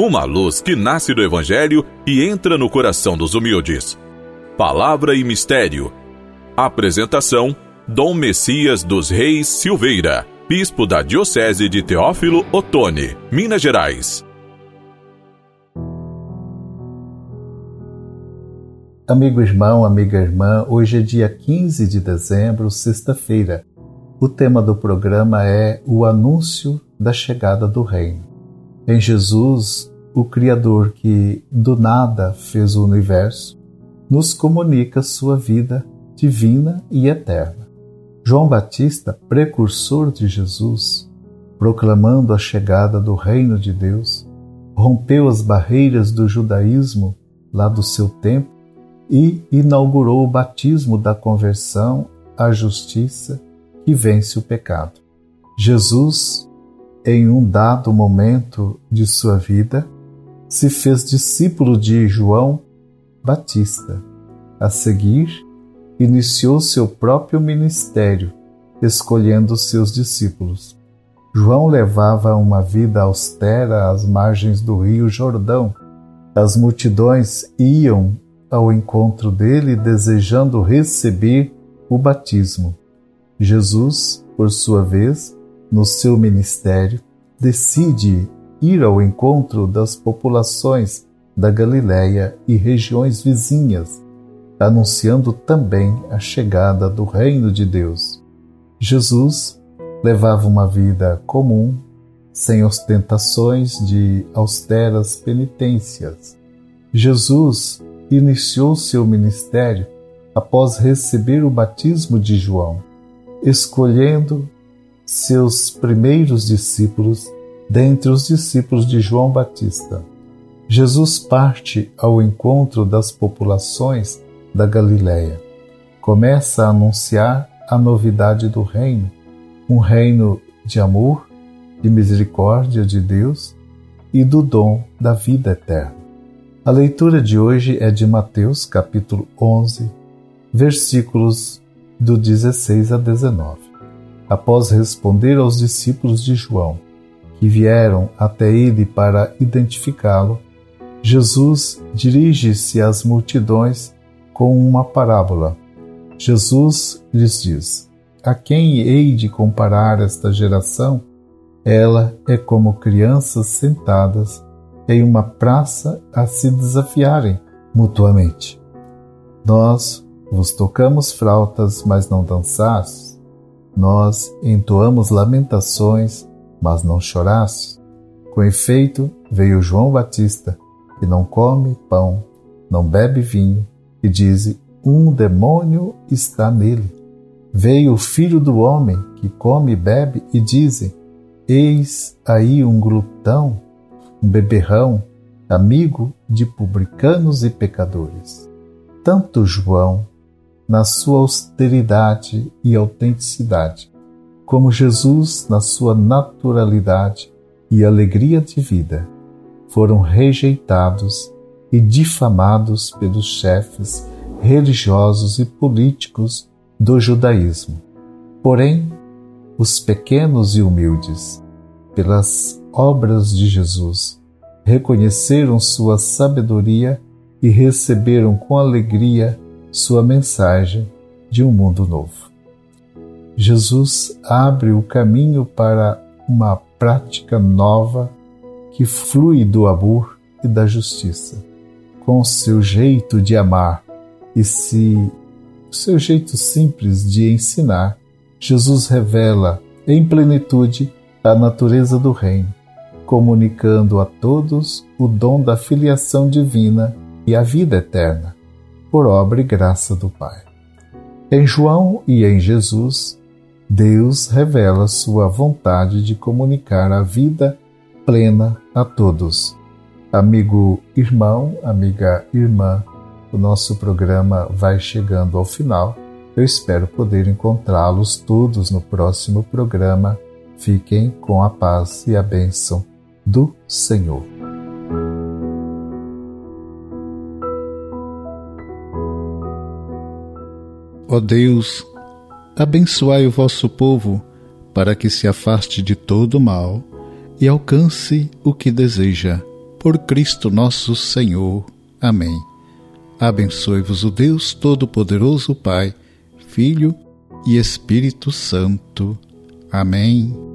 uma luz que nasce do Evangelho e entra no coração dos humildes. Palavra e Mistério. Apresentação: Dom Messias dos Reis Silveira, Bispo da Diocese de Teófilo Otoni, Minas Gerais. Amigo irmão, amiga irmã, hoje é dia 15 de dezembro, sexta-feira. O tema do programa é o anúncio da chegada do Reino. Em Jesus, o Criador que do nada fez o universo, nos comunica sua vida divina e eterna. João Batista, precursor de Jesus, proclamando a chegada do Reino de Deus, rompeu as barreiras do judaísmo lá do seu tempo e inaugurou o batismo da conversão à justiça que vence o pecado. Jesus, em um dado momento de sua vida, se fez discípulo de João Batista. A seguir, iniciou seu próprio ministério, escolhendo seus discípulos. João levava uma vida austera às margens do rio Jordão. As multidões iam ao encontro dele desejando receber o batismo. Jesus, por sua vez, no seu ministério, decide ir ao encontro das populações da Galiléia e regiões vizinhas, anunciando também a chegada do reino de Deus. Jesus levava uma vida comum, sem ostentações de austeras penitências. Jesus iniciou seu ministério após receber o batismo de João, escolhendo seus primeiros discípulos dentre os discípulos de João Batista. Jesus parte ao encontro das populações da Galiléia. Começa a anunciar a novidade do reino, um reino de amor, de misericórdia de Deus e do dom da vida eterna. A leitura de hoje é de Mateus, capítulo 11, versículos do 16 a 19. Após responder aos discípulos de João, que vieram até ele para identificá-lo, Jesus dirige-se às multidões com uma parábola. Jesus lhes diz: A quem hei de comparar esta geração? Ela é como crianças sentadas em uma praça a se desafiarem mutuamente. Nós vos tocamos flautas, mas não dançastes. Nós entoamos lamentações, mas não chorasse. Com efeito, veio João Batista, que não come pão, não bebe vinho, e diz: Um demônio está nele. Veio o filho do homem, que come e bebe, e diz: Eis aí um glutão, um beberrão, amigo de publicanos e pecadores. Tanto João, na sua austeridade e autenticidade, como Jesus, na sua naturalidade e alegria de vida, foram rejeitados e difamados pelos chefes religiosos e políticos do judaísmo. Porém, os pequenos e humildes, pelas obras de Jesus, reconheceram sua sabedoria e receberam com alegria sua mensagem de um mundo novo. Jesus abre o caminho para uma prática nova que flui do amor e da justiça. Com seu jeito de amar e se seu jeito simples de ensinar, Jesus revela em plenitude a natureza do reino, comunicando a todos o dom da filiação divina e a vida eterna, por obra e graça do Pai. Em João e em Jesus, Deus revela sua vontade de comunicar a vida plena a todos. Amigo irmão, amiga irmã, o nosso programa vai chegando ao final. Eu espero poder encontrá-los todos no próximo programa. Fiquem com a paz e a bênção do Senhor. Ó oh Deus, abençoai o vosso povo, para que se afaste de todo mal e alcance o que deseja. Por Cristo nosso Senhor. Amém. Abençoe-vos o Deus Todo-Poderoso, Pai, Filho e Espírito Santo. Amém.